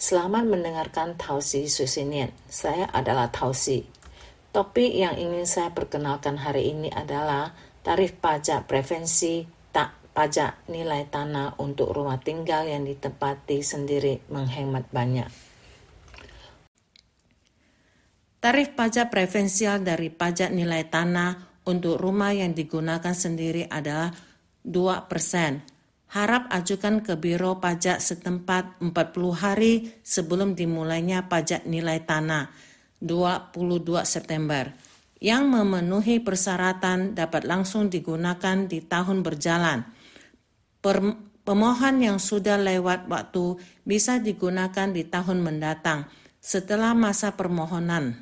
Selamat mendengarkan Tausi Susinian. Saya adalah Tausi. Topik yang ingin saya perkenalkan hari ini adalah tarif pajak prevensi tak pajak nilai tanah untuk rumah tinggal yang ditempati sendiri menghemat banyak. Tarif pajak preferensial dari pajak nilai tanah untuk rumah yang digunakan sendiri adalah 2%. Harap ajukan ke Biro Pajak setempat 40 hari sebelum dimulainya pajak nilai tanah 22 September. Yang memenuhi persyaratan dapat langsung digunakan di tahun berjalan. Per, pemohon yang sudah lewat waktu bisa digunakan di tahun mendatang setelah masa permohonan.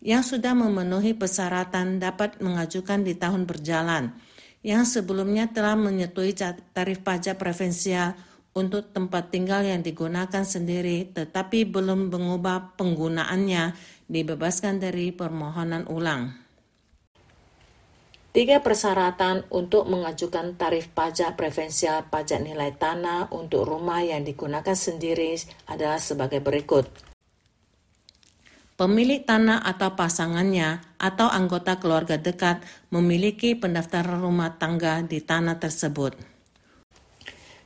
Yang sudah memenuhi persyaratan dapat mengajukan di tahun berjalan yang sebelumnya telah menyetujui tarif pajak preferensial untuk tempat tinggal yang digunakan sendiri tetapi belum mengubah penggunaannya dibebaskan dari permohonan ulang. Tiga persyaratan untuk mengajukan tarif pajak preferensial pajak nilai tanah untuk rumah yang digunakan sendiri adalah sebagai berikut pemilik tanah atau pasangannya atau anggota keluarga dekat memiliki pendaftaran rumah tangga di tanah tersebut.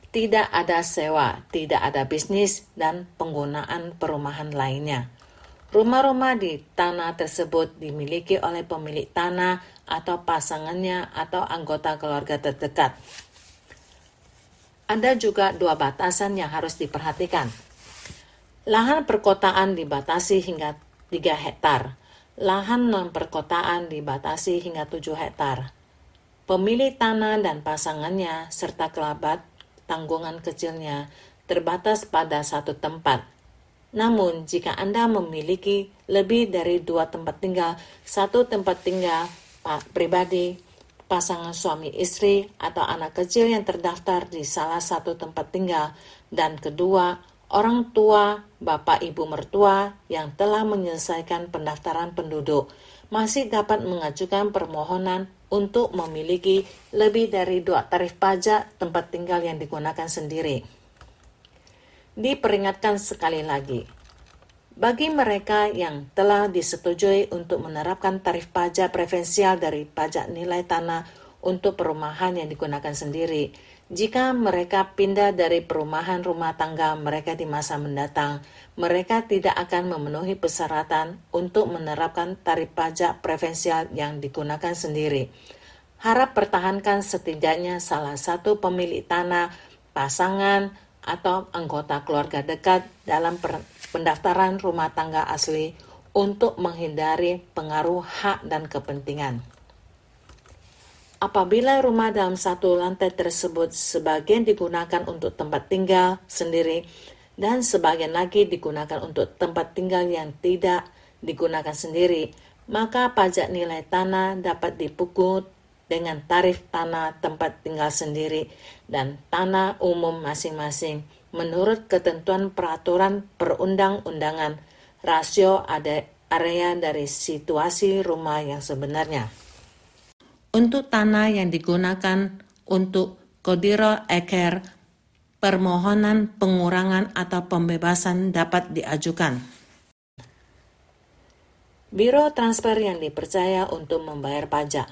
Tidak ada sewa, tidak ada bisnis, dan penggunaan perumahan lainnya. Rumah-rumah di tanah tersebut dimiliki oleh pemilik tanah atau pasangannya atau anggota keluarga terdekat. Ada juga dua batasan yang harus diperhatikan. Lahan perkotaan dibatasi hingga 3 hektar. Lahan non-perkotaan dibatasi hingga 7 hektar. Pemilik tanah dan pasangannya serta kelabat tanggungan kecilnya terbatas pada satu tempat. Namun, jika Anda memiliki lebih dari dua tempat tinggal, satu tempat tinggal pribadi, pasangan suami istri, atau anak kecil yang terdaftar di salah satu tempat tinggal, dan kedua, orang tua, bapak ibu mertua yang telah menyelesaikan pendaftaran penduduk masih dapat mengajukan permohonan untuk memiliki lebih dari dua tarif pajak tempat tinggal yang digunakan sendiri. Diperingatkan sekali lagi, bagi mereka yang telah disetujui untuk menerapkan tarif pajak preferensial dari pajak nilai tanah untuk perumahan yang digunakan sendiri, jika mereka pindah dari perumahan rumah tangga mereka di masa mendatang, mereka tidak akan memenuhi persyaratan untuk menerapkan tarif pajak preferensial yang digunakan sendiri. Harap pertahankan setidaknya salah satu pemilik tanah, pasangan, atau anggota keluarga dekat dalam pendaftaran rumah tangga asli untuk menghindari pengaruh hak dan kepentingan. Apabila rumah dalam satu lantai tersebut sebagian digunakan untuk tempat tinggal sendiri dan sebagian lagi digunakan untuk tempat tinggal yang tidak digunakan sendiri, maka pajak nilai tanah dapat dipungut dengan tarif tanah tempat tinggal sendiri dan tanah umum masing-masing menurut ketentuan peraturan perundang-undangan. Rasio area dari situasi rumah yang sebenarnya untuk tanah yang digunakan untuk kodiro eker, permohonan pengurangan atau pembebasan dapat diajukan. Biro transfer yang dipercaya untuk membayar pajak.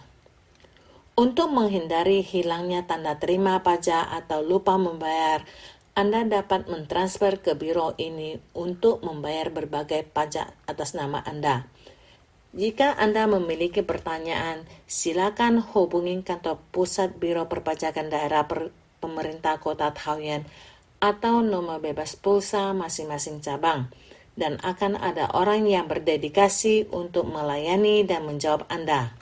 Untuk menghindari hilangnya tanda terima pajak atau lupa membayar, Anda dapat mentransfer ke biro ini untuk membayar berbagai pajak atas nama Anda. Jika Anda memiliki pertanyaan, silakan hubungi kantor pusat Biro Perpajakan Daerah per Pemerintah Kota Taoyuan atau nomor bebas pulsa masing-masing cabang dan akan ada orang yang berdedikasi untuk melayani dan menjawab Anda.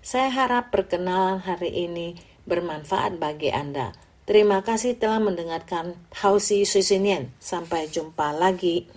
Saya harap perkenalan hari ini bermanfaat bagi Anda. Terima kasih telah mendengarkan Hausi Susinian. Sampai jumpa lagi.